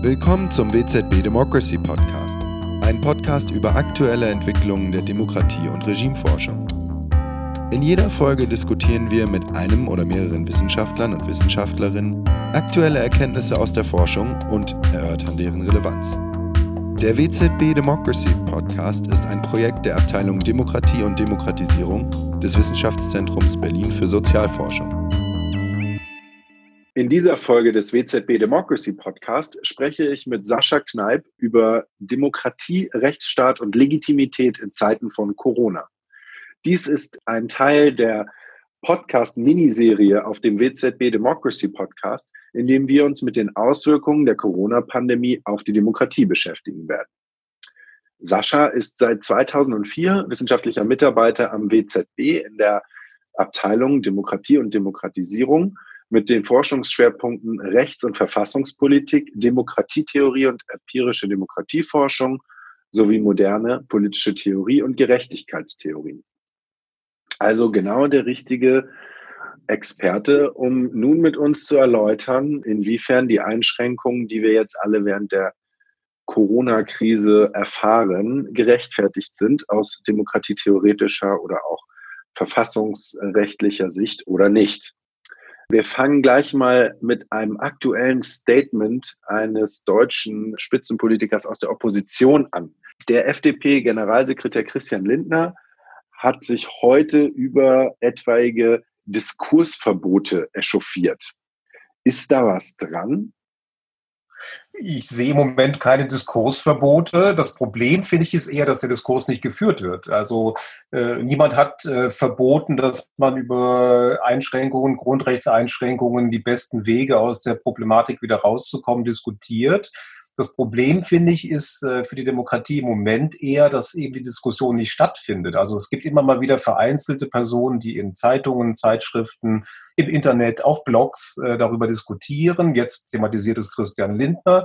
Willkommen zum WZB Democracy Podcast, ein Podcast über aktuelle Entwicklungen der Demokratie- und Regimeforschung. In jeder Folge diskutieren wir mit einem oder mehreren Wissenschaftlern und Wissenschaftlerinnen aktuelle Erkenntnisse aus der Forschung und erörtern deren Relevanz. Der WZB Democracy Podcast ist ein Projekt der Abteilung Demokratie und Demokratisierung des Wissenschaftszentrums Berlin für Sozialforschung. In dieser Folge des WZB Democracy Podcast spreche ich mit Sascha Kneip über Demokratie, Rechtsstaat und Legitimität in Zeiten von Corona. Dies ist ein Teil der Podcast-Miniserie auf dem WZB Democracy Podcast, in dem wir uns mit den Auswirkungen der Corona-Pandemie auf die Demokratie beschäftigen werden. Sascha ist seit 2004 wissenschaftlicher Mitarbeiter am WZB in der Abteilung Demokratie und Demokratisierung mit den Forschungsschwerpunkten Rechts- und Verfassungspolitik, Demokratietheorie und empirische Demokratieforschung sowie moderne politische Theorie und Gerechtigkeitstheorien. Also genau der richtige Experte, um nun mit uns zu erläutern, inwiefern die Einschränkungen, die wir jetzt alle während der Corona-Krise erfahren, gerechtfertigt sind aus demokratietheoretischer oder auch verfassungsrechtlicher Sicht oder nicht. Wir fangen gleich mal mit einem aktuellen Statement eines deutschen Spitzenpolitikers aus der Opposition an. Der FDP-Generalsekretär Christian Lindner hat sich heute über etwaige Diskursverbote echauffiert. Ist da was dran? Ich sehe im Moment keine Diskursverbote. Das Problem, finde ich, ist eher, dass der Diskurs nicht geführt wird. Also äh, niemand hat äh, verboten, dass man über Einschränkungen, Grundrechtseinschränkungen, die besten Wege aus der Problematik wieder rauszukommen, diskutiert. Das Problem, finde ich, ist äh, für die Demokratie im Moment eher, dass eben die Diskussion nicht stattfindet. Also es gibt immer mal wieder vereinzelte Personen, die in Zeitungen, Zeitschriften, im Internet, auf Blogs äh, darüber diskutieren. Jetzt thematisiert es Christian Lindner.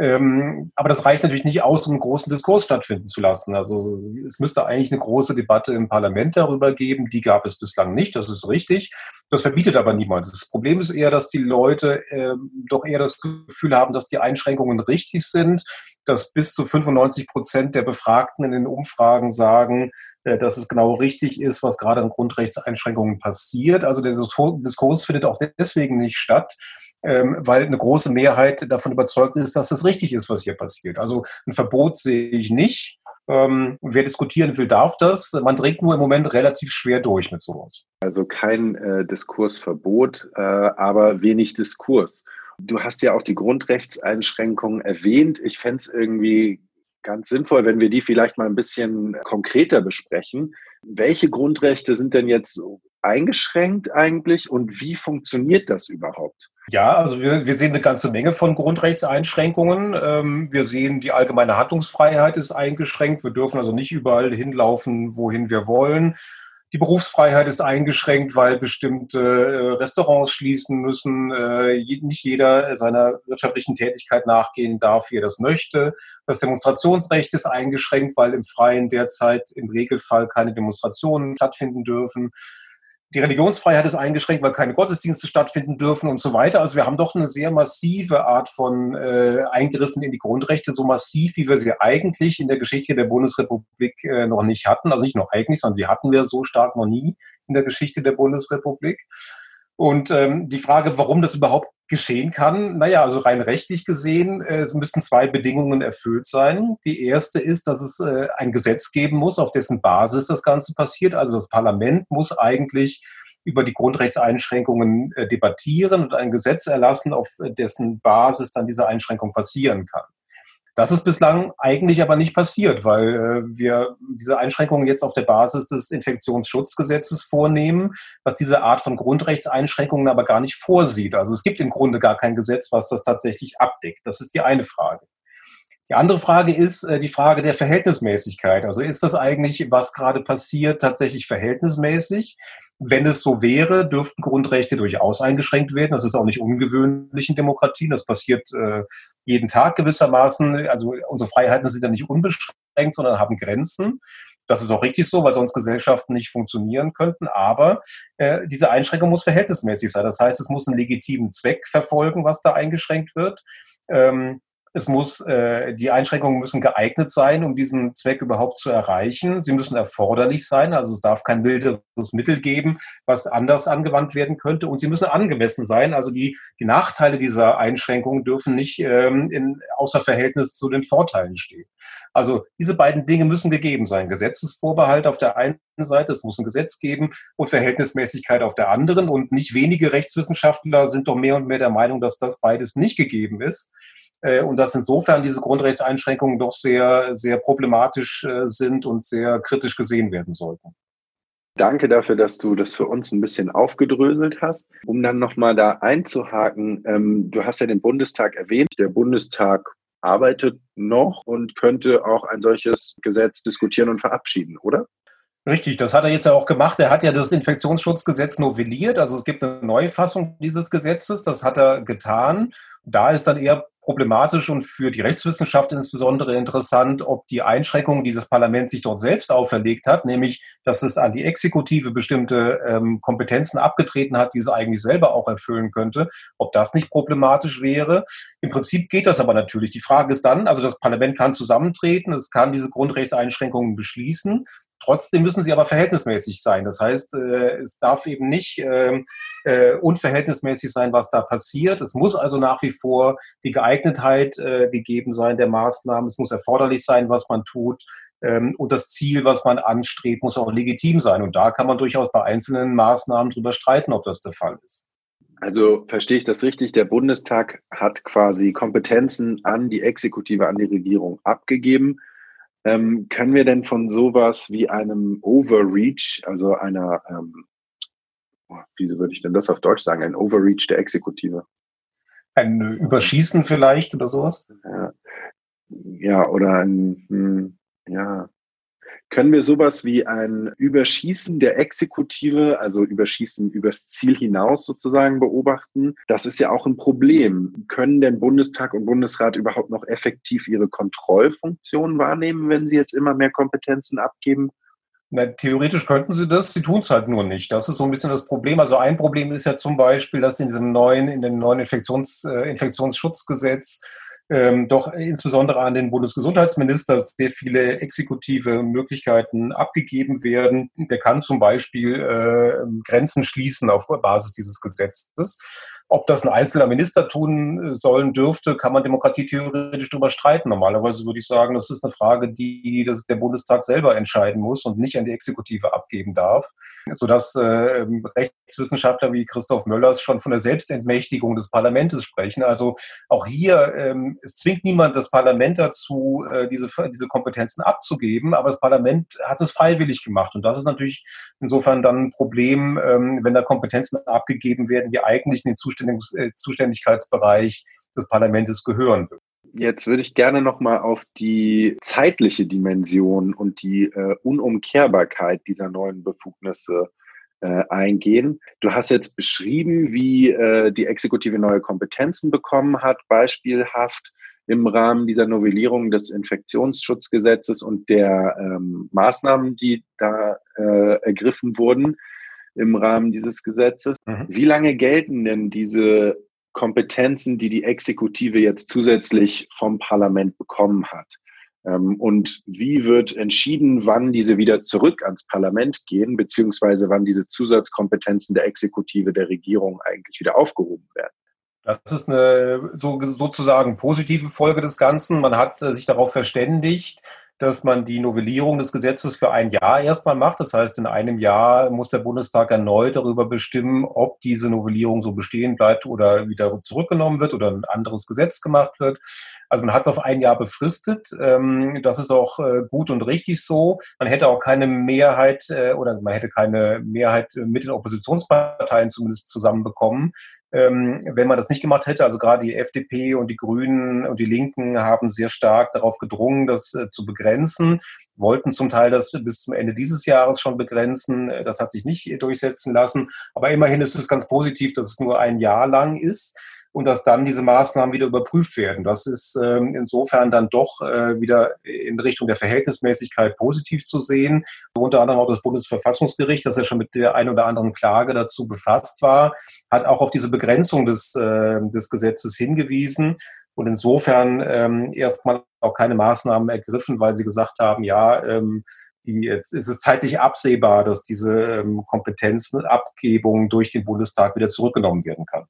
Ähm, aber das reicht natürlich nicht aus, um einen großen Diskurs stattfinden zu lassen. Also es müsste eigentlich eine große Debatte im Parlament darüber geben. Die gab es bislang nicht, das ist richtig. Das verbietet aber niemand. Das Problem ist eher, dass die Leute äh, doch eher das Gefühl haben, dass die Einschränkungen richtig sind, dass bis zu 95 Prozent der Befragten in den Umfragen sagen, äh, dass es genau richtig ist, was gerade an Grundrechtseinschränkungen passiert. Also der Diskurs findet auch deswegen nicht statt, ähm, weil eine große Mehrheit davon überzeugt ist, dass es richtig ist, was hier passiert. Also ein Verbot sehe ich nicht. Ähm, wer diskutieren will, darf das. Man trägt nur im Moment relativ schwer durch mit sowas. Also kein äh, Diskursverbot, äh, aber wenig Diskurs. Du hast ja auch die Grundrechtseinschränkungen erwähnt. Ich fände es irgendwie ganz sinnvoll, wenn wir die vielleicht mal ein bisschen konkreter besprechen. Welche Grundrechte sind denn jetzt eingeschränkt eigentlich und wie funktioniert das überhaupt? Ja, also wir, wir sehen eine ganze Menge von Grundrechtseinschränkungen. Ähm, wir sehen, die allgemeine Handlungsfreiheit ist eingeschränkt. Wir dürfen also nicht überall hinlaufen, wohin wir wollen. Die Berufsfreiheit ist eingeschränkt, weil bestimmte äh, Restaurants schließen müssen. Äh, nicht jeder seiner wirtschaftlichen Tätigkeit nachgehen darf, wie er das möchte. Das Demonstrationsrecht ist eingeschränkt, weil im Freien derzeit im Regelfall keine Demonstrationen stattfinden dürfen die Religionsfreiheit ist eingeschränkt, weil keine Gottesdienste stattfinden dürfen und so weiter. Also wir haben doch eine sehr massive Art von äh, Eingriffen in die Grundrechte, so massiv, wie wir sie eigentlich in der Geschichte der Bundesrepublik äh, noch nicht hatten. Also nicht nur eigentlich, sondern die hatten wir so stark noch nie in der Geschichte der Bundesrepublik. Und ähm, die Frage, warum das überhaupt geschehen kann, naja, also rein rechtlich gesehen, äh, es müssten zwei Bedingungen erfüllt sein. Die erste ist, dass es äh, ein Gesetz geben muss, auf dessen Basis das Ganze passiert. Also das Parlament muss eigentlich über die Grundrechtseinschränkungen äh, debattieren und ein Gesetz erlassen, auf dessen Basis dann diese Einschränkung passieren kann. Das ist bislang eigentlich aber nicht passiert, weil äh, wir diese Einschränkungen jetzt auf der Basis des Infektionsschutzgesetzes vornehmen, was diese Art von Grundrechtseinschränkungen aber gar nicht vorsieht. Also es gibt im Grunde gar kein Gesetz, was das tatsächlich abdeckt. Das ist die eine Frage. Die andere Frage ist äh, die Frage der Verhältnismäßigkeit. Also ist das eigentlich, was gerade passiert, tatsächlich verhältnismäßig? Wenn es so wäre, dürften Grundrechte durchaus eingeschränkt werden. Das ist auch nicht ungewöhnlich in Demokratien. Das passiert äh, jeden Tag gewissermaßen. Also unsere Freiheiten sind ja nicht unbeschränkt, sondern haben Grenzen. Das ist auch richtig so, weil sonst Gesellschaften nicht funktionieren könnten. Aber äh, diese Einschränkung muss verhältnismäßig sein. Das heißt, es muss einen legitimen Zweck verfolgen, was da eingeschränkt wird. Ähm, Es muss, äh, die Einschränkungen müssen geeignet sein, um diesen Zweck überhaupt zu erreichen. Sie müssen erforderlich sein, also es darf kein wilderes Mittel geben, was anders angewandt werden könnte. Und sie müssen angemessen sein, also die, die Nachteile dieser Einschränkungen dürfen nicht ähm, in, außer Verhältnis zu den Vorteilen stehen. Also diese beiden Dinge müssen gegeben sein. Gesetzesvorbehalt auf der einen Seite, es muss ein Gesetz geben und Verhältnismäßigkeit auf der anderen. Und nicht wenige Rechtswissenschaftler sind doch mehr und mehr der Meinung, dass das beides nicht gegeben ist. Äh, und dass insofern diese Grundrechtseinschränkungen doch sehr, sehr problematisch äh, sind und sehr kritisch gesehen werden sollten. Danke dafür, dass du das für uns ein bisschen aufgedröselt hast. Um dann nochmal da einzuhaken, ähm, du hast ja den Bundestag erwähnt. Der Bundestag arbeitet noch und könnte auch ein solches Gesetz diskutieren und verabschieden, oder? Richtig, das hat er jetzt ja auch gemacht. Er hat ja das Infektionsschutzgesetz novelliert. Also es gibt eine Neufassung dieses Gesetzes. Das hat er getan. Da ist dann eher problematisch und für die Rechtswissenschaft insbesondere interessant, ob die Einschränkungen, die das Parlament sich dort selbst auferlegt hat, nämlich, dass es an die Exekutive bestimmte ähm, Kompetenzen abgetreten hat, die es eigentlich selber auch erfüllen könnte, ob das nicht problematisch wäre. Im Prinzip geht das aber natürlich. Die Frage ist dann, also das Parlament kann zusammentreten, es kann diese Grundrechtseinschränkungen beschließen. Trotzdem müssen sie aber verhältnismäßig sein. Das heißt, äh, es darf eben nicht ähm, äh, unverhältnismäßig sein, was da passiert. Es muss also nach wie vor die Geeignetheit äh, gegeben sein der Maßnahmen. Es muss erforderlich sein, was man tut. Ähm, und das Ziel, was man anstrebt, muss auch legitim sein. Und da kann man durchaus bei einzelnen Maßnahmen drüber streiten, ob das der Fall ist. Also verstehe ich das richtig? Der Bundestag hat quasi Kompetenzen an die Exekutive, an die Regierung abgegeben. Ähm, können wir denn von sowas wie einem Overreach, also einer ähm, wie würde ich denn das auf Deutsch sagen? Ein Overreach der Exekutive. Ein Überschießen vielleicht oder sowas? Ja, ja oder ein, hm, ja. Können wir sowas wie ein Überschießen der Exekutive, also Überschießen übers Ziel hinaus sozusagen beobachten? Das ist ja auch ein Problem. Können denn Bundestag und Bundesrat überhaupt noch effektiv ihre Kontrollfunktion wahrnehmen, wenn sie jetzt immer mehr Kompetenzen abgeben? Na, theoretisch könnten sie das, sie tun es halt nur nicht. Das ist so ein bisschen das Problem. Also ein Problem ist ja zum Beispiel, dass in diesem neuen, in dem neuen Infektions, äh, Infektionsschutzgesetz ähm, doch insbesondere an den Bundesgesundheitsminister sehr viele exekutive Möglichkeiten abgegeben werden. Der kann zum Beispiel äh, Grenzen schließen auf Basis dieses Gesetzes. Ob das ein einzelner Minister tun äh, sollen dürfte, kann man demokratietheoretisch darüber streiten. Normalerweise würde ich sagen, das ist eine Frage, die das der Bundestag selber entscheiden muss und nicht an die Exekutive abgeben darf. Sodass äh, Rechtswissenschaftler wie Christoph Möllers schon von der Selbstentmächtigung des Parlaments sprechen. Also auch hier, ähm, es zwingt niemand das Parlament dazu, äh, diese, diese Kompetenzen abzugeben, aber das Parlament hat es freiwillig gemacht. Und das ist natürlich insofern dann ein Problem, ähm, wenn da Kompetenzen abgegeben werden, die eigentlich in den Zustand Zuständigkeitsbereich des Parlaments gehören wird. Jetzt würde ich gerne nochmal auf die zeitliche Dimension und die äh, Unumkehrbarkeit dieser neuen Befugnisse äh, eingehen. Du hast jetzt beschrieben, wie äh, die Exekutive neue Kompetenzen bekommen hat, beispielhaft im Rahmen dieser Novellierung des Infektionsschutzgesetzes und der ähm, Maßnahmen, die da äh, ergriffen wurden im Rahmen dieses Gesetzes. Mhm. Wie lange gelten denn diese Kompetenzen, die die Exekutive jetzt zusätzlich vom Parlament bekommen hat? Ähm, und wie wird entschieden, wann diese wieder zurück ans Parlament gehen, beziehungsweise wann diese Zusatzkompetenzen der Exekutive der Regierung eigentlich wieder aufgehoben werden? Das ist eine so, sozusagen positive Folge des Ganzen. Man hat äh, sich darauf verständigt, dass man die Novellierung des Gesetzes für ein Jahr erstmal macht. Das heißt, in einem Jahr muss der Bundestag erneut darüber bestimmen, ob diese Novellierung so bestehen bleibt oder wieder zurückgenommen wird oder ein anderes Gesetz gemacht wird. Also man hat es auf ein Jahr befristet. Ähm, das ist auch äh, gut und richtig so. Man hätte auch keine Mehrheit äh, oder man hätte keine Mehrheit mit den Oppositionsparteien zumindest zusammenbekommen, ähm, wenn man das nicht gemacht hätte. Also gerade die FDP und die Grünen und die Linken haben sehr stark darauf gedrungen, das äh, zu begrenzen begrenzen, wollten zum Teil das bis zum Ende dieses Jahres schon begrenzen. Das hat sich nicht durchsetzen lassen. Aber immerhin ist es ganz positiv, dass es nur ein Jahr lang ist und dass dann diese Maßnahmen wieder überprüft werden. Das ist ähm, insofern dann doch äh, wieder in Richtung der Verhältnismäßigkeit positiv zu sehen. Unter anderem auch das Bundesverfassungsgericht, das ja schon mit der einen oder anderen Klage dazu befasst war, hat auch auf diese Begrenzung des, äh, des Gesetzes hingewiesen und insofern ähm, erstmal auch keine Maßnahmen ergriffen, weil sie gesagt haben, ja, ähm, die, jetzt ist es zeitlich absehbar, dass diese ähm, Kompetenzabgebung durch den Bundestag wieder zurückgenommen werden kann.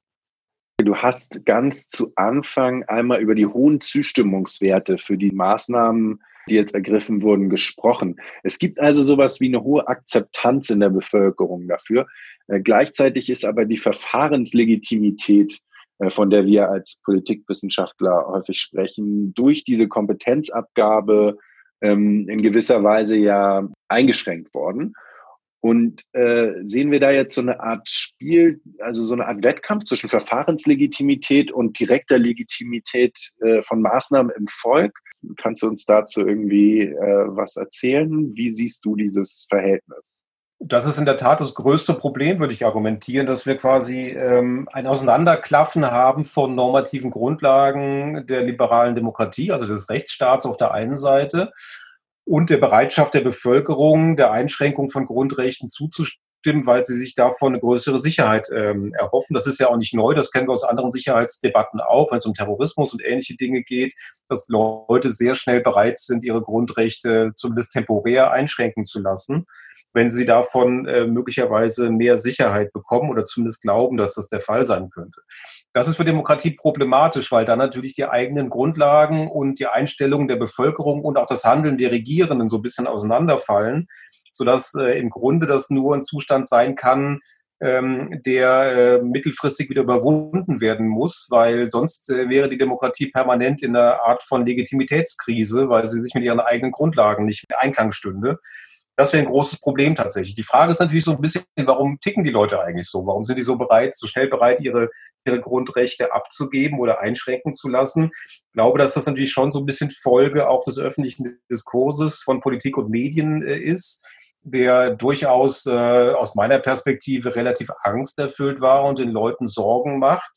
Du hast ganz zu Anfang einmal über die hohen Zustimmungswerte für die Maßnahmen, die jetzt ergriffen wurden, gesprochen. Es gibt also sowas wie eine hohe Akzeptanz in der Bevölkerung dafür. Äh, gleichzeitig ist aber die Verfahrenslegitimität, äh, von der wir als Politikwissenschaftler häufig sprechen, durch diese Kompetenzabgabe ähm, in gewisser Weise ja eingeschränkt worden. Und äh, sehen wir da jetzt so eine Art Spiel, also so eine Art Wettkampf zwischen Verfahrenslegitimität und direkter Legitimität äh, von Maßnahmen im Volk? Kannst du uns dazu irgendwie äh, was erzählen? Wie siehst du dieses Verhältnis? Das ist in der Tat das größte Problem, würde ich argumentieren, dass wir quasi ähm, ein Auseinanderklaffen haben von normativen Grundlagen der liberalen Demokratie, also des Rechtsstaats auf der einen Seite und der Bereitschaft der Bevölkerung, der Einschränkung von Grundrechten zuzustimmen, weil sie sich davon eine größere Sicherheit ähm, erhoffen. Das ist ja auch nicht neu, das kennen wir aus anderen Sicherheitsdebatten auch, wenn es um Terrorismus und ähnliche Dinge geht, dass Leute sehr schnell bereit sind, ihre Grundrechte zumindest temporär einschränken zu lassen wenn sie davon äh, möglicherweise mehr Sicherheit bekommen oder zumindest glauben, dass das der Fall sein könnte. Das ist für Demokratie problematisch, weil dann natürlich die eigenen Grundlagen und die Einstellungen der Bevölkerung und auch das Handeln der Regierenden so ein bisschen auseinanderfallen, sodass äh, im Grunde das nur ein Zustand sein kann, ähm, der äh, mittelfristig wieder überwunden werden muss, weil sonst äh, wäre die Demokratie permanent in einer Art von Legitimitätskrise, weil sie sich mit ihren eigenen Grundlagen nicht in Einklang stünde. Das wäre ein großes Problem tatsächlich. Die Frage ist natürlich so ein bisschen, warum ticken die Leute eigentlich so? Warum sind die so bereit, so schnell bereit, ihre, ihre Grundrechte abzugeben oder einschränken zu lassen? Ich glaube, dass das natürlich schon so ein bisschen Folge auch des öffentlichen Diskurses von Politik und Medien äh, ist der durchaus äh, aus meiner Perspektive relativ angsterfüllt war und den Leuten Sorgen macht.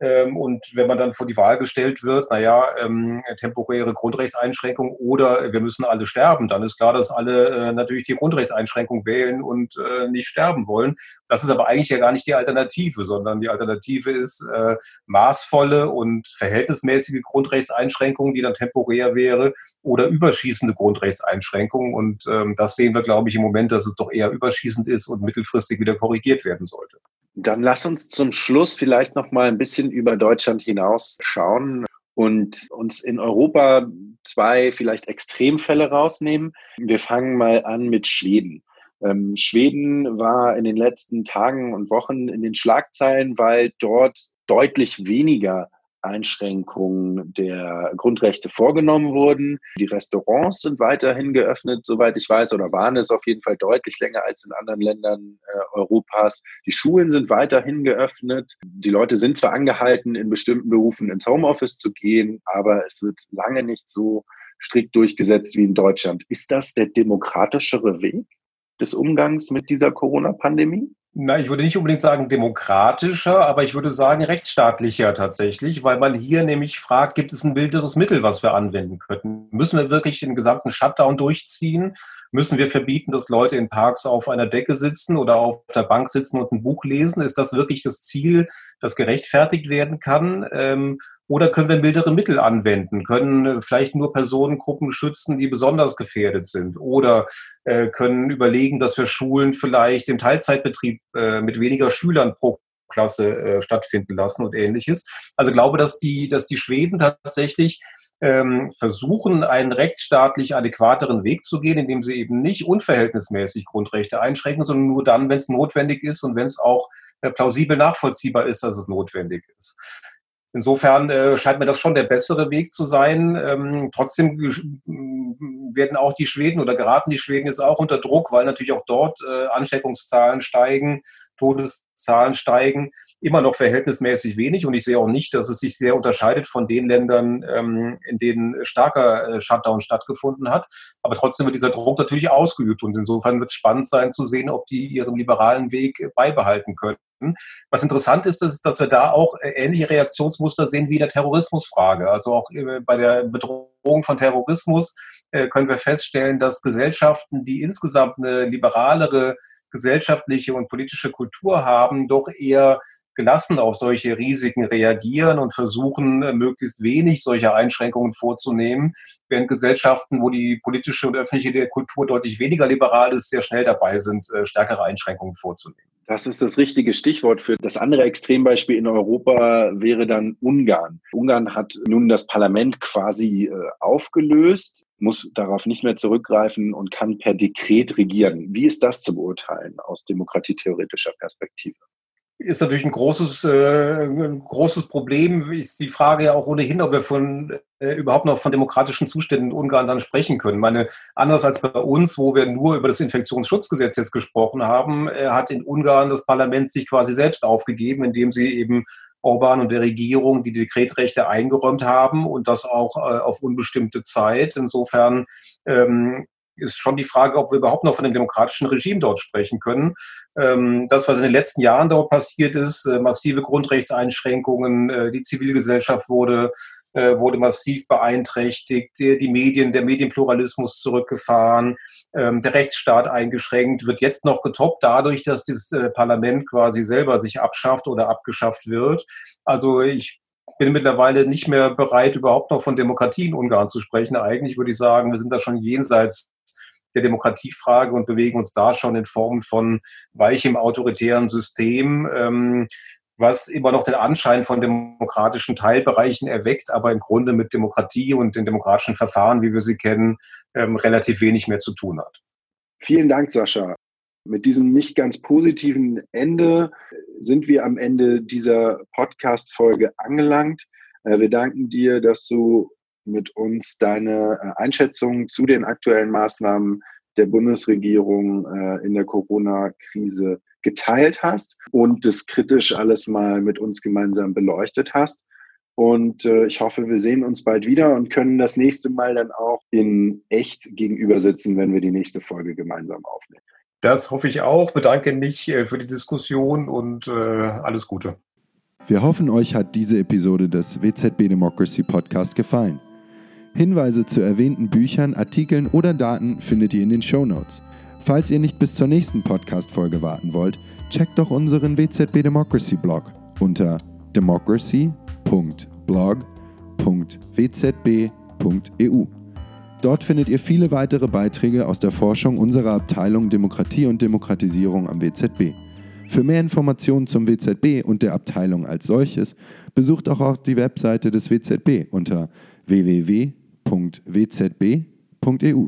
Ähm, und wenn man dann vor die Wahl gestellt wird, naja, ähm, temporäre Grundrechtseinschränkung oder wir müssen alle sterben, dann ist klar, dass alle äh, natürlich die Grundrechtseinschränkung wählen und äh, nicht sterben wollen. Das ist aber eigentlich ja gar nicht die Alternative, sondern die Alternative ist äh, maßvolle und verhältnismäßige Grundrechtseinschränkungen, die dann temporär wäre, oder überschießende Grundrechtseinschränkungen. Und ähm, das sehen wir, glaube ich, im Moment, dass es doch eher überschießend ist und mittelfristig wieder korrigiert werden sollte. Dann lass uns zum Schluss vielleicht noch mal ein bisschen über Deutschland hinaus schauen und uns in Europa zwei vielleicht Extremfälle rausnehmen. Wir fangen mal an mit Schweden. Ähm, Schweden war in den letzten Tagen und Wochen in den Schlagzeilen, weil dort deutlich weniger Einschränkungen der Grundrechte vorgenommen wurden. Die Restaurants sind weiterhin geöffnet, soweit ich weiß, oder waren es auf jeden Fall deutlich länger als in anderen Ländern äh, Europas. Die Schulen sind weiterhin geöffnet. Die Leute sind zwar angehalten, in bestimmten Berufen ins Homeoffice zu gehen, aber es wird lange nicht so strikt durchgesetzt wie in Deutschland. Ist das der demokratischere Weg des Umgangs mit dieser Corona-Pandemie? Na, ich würde nicht unbedingt sagen demokratischer, aber ich würde sagen rechtsstaatlicher tatsächlich, weil man hier nämlich fragt, gibt es ein milderes Mittel, was wir anwenden könnten? Müssen wir wirklich den gesamten Shutdown durchziehen? Müssen wir verbieten, dass Leute in Parks auf einer Decke sitzen oder auf der Bank sitzen und ein Buch lesen? Ist das wirklich das Ziel, das gerechtfertigt werden kann? Ähm, oder können wir mildere Mittel anwenden? Können vielleicht nur Personengruppen schützen, die besonders gefährdet sind? Oder äh, können überlegen, dass wir Schulen vielleicht im Teilzeitbetrieb äh, mit weniger Schülern pro Klasse äh, stattfinden lassen und ähnliches. Also glaube, dass die, dass die Schweden tatsächlich ähm, versuchen, einen rechtsstaatlich adäquateren Weg zu gehen, indem sie eben nicht unverhältnismäßig Grundrechte einschränken, sondern nur dann, wenn es notwendig ist und wenn es auch äh, plausibel nachvollziehbar ist, dass es notwendig ist. Insofern äh, scheint mir das schon der bessere Weg zu sein. Ähm, trotzdem werden auch die Schweden oder geraten die Schweden jetzt auch unter Druck, weil natürlich auch dort äh, Ansteckungszahlen steigen, Todeszahlen steigen, immer noch verhältnismäßig wenig. Und ich sehe auch nicht, dass es sich sehr unterscheidet von den Ländern, ähm, in denen starker äh, Shutdown stattgefunden hat. Aber trotzdem wird dieser Druck natürlich ausgeübt. Und insofern wird es spannend sein zu sehen, ob die ihren liberalen Weg beibehalten können. Was interessant ist, ist, dass wir da auch äh, ähnliche Reaktionsmuster sehen wie in der Terrorismusfrage. Also auch äh, bei der Bedrohung von Terrorismus äh, können wir feststellen, dass Gesellschaften, die insgesamt eine liberalere gesellschaftliche und politische Kultur haben, doch eher gelassen auf solche Risiken reagieren und versuchen, möglichst wenig solcher Einschränkungen vorzunehmen, während Gesellschaften, wo die politische und öffentliche Kultur deutlich weniger liberal ist, sehr schnell dabei sind, stärkere Einschränkungen vorzunehmen. Das ist das richtige Stichwort für das andere Extrembeispiel in Europa wäre dann Ungarn. Ungarn hat nun das Parlament quasi äh, aufgelöst, muss darauf nicht mehr zurückgreifen und kann per Dekret regieren. Wie ist das zu beurteilen aus demokratietheoretischer Perspektive? Ist natürlich ein großes, äh, ein großes Problem. Ist die Frage ja auch ohnehin, ob wir von äh, überhaupt noch von demokratischen Zuständen in Ungarn dann sprechen können. meine, anders als bei uns, wo wir nur über das Infektionsschutzgesetz jetzt gesprochen haben, äh, hat in Ungarn das Parlament sich quasi selbst aufgegeben, indem sie eben Orban und der Regierung die Dekretrechte eingeräumt haben und das auch äh, auf unbestimmte Zeit. Insofern ähm, ist schon die Frage, ob wir überhaupt noch von dem demokratischen Regime dort sprechen können. Ähm, das, was in den letzten Jahren dort passiert ist, äh, massive Grundrechtseinschränkungen, äh, die Zivilgesellschaft wurde, äh, wurde massiv beeinträchtigt, die Medien, der Medienpluralismus zurückgefahren, ähm, der Rechtsstaat eingeschränkt, wird jetzt noch getoppt dadurch, dass das Parlament quasi selber sich abschafft oder abgeschafft wird. Also ich bin mittlerweile nicht mehr bereit, überhaupt noch von Demokratie in Ungarn zu sprechen. Eigentlich würde ich sagen, wir sind da schon jenseits der Demokratiefrage und bewegen uns da schon in Form von weichem autoritären System, ähm, was immer noch den Anschein von demokratischen Teilbereichen erweckt, aber im Grunde mit Demokratie und den demokratischen Verfahren, wie wir sie kennen, ähm, relativ wenig mehr zu tun hat. Vielen Dank, Sascha. Mit diesem nicht ganz positiven Ende sind wir am Ende dieser Podcast-Folge angelangt. Äh, wir danken dir, dass du mit uns deine äh, Einschätzung zu den aktuellen Maßnahmen der Bundesregierung äh, in der Corona-Krise geteilt hast und das kritisch alles mal mit uns gemeinsam beleuchtet hast. Und ich hoffe, wir sehen uns bald wieder und können das nächste Mal dann auch in echt gegenüber sitzen, wenn wir die nächste Folge gemeinsam aufnehmen. Das hoffe ich auch. Bedanke mich äh, für die Diskussion und äh, alles Gute. Wir hoffen, euch hat diese Episode des WZB Democracy Podcast gefallen. Hinweise zu erwähnten Büchern, Artikeln oder Daten findet ihr in den Show Notes. Falls ihr nicht bis zur nächsten Podcast-Folge warten wollt, checkt doch unseren WZB Democracy Blog unter democracy.blog.wzb.eu. Dort findet ihr viele weitere Beiträge aus der Forschung unserer Abteilung Demokratie und Demokratisierung am WZB. Für mehr Informationen zum WZB und der Abteilung als solches besucht auch die Webseite des WZB unter www.wzb.eu.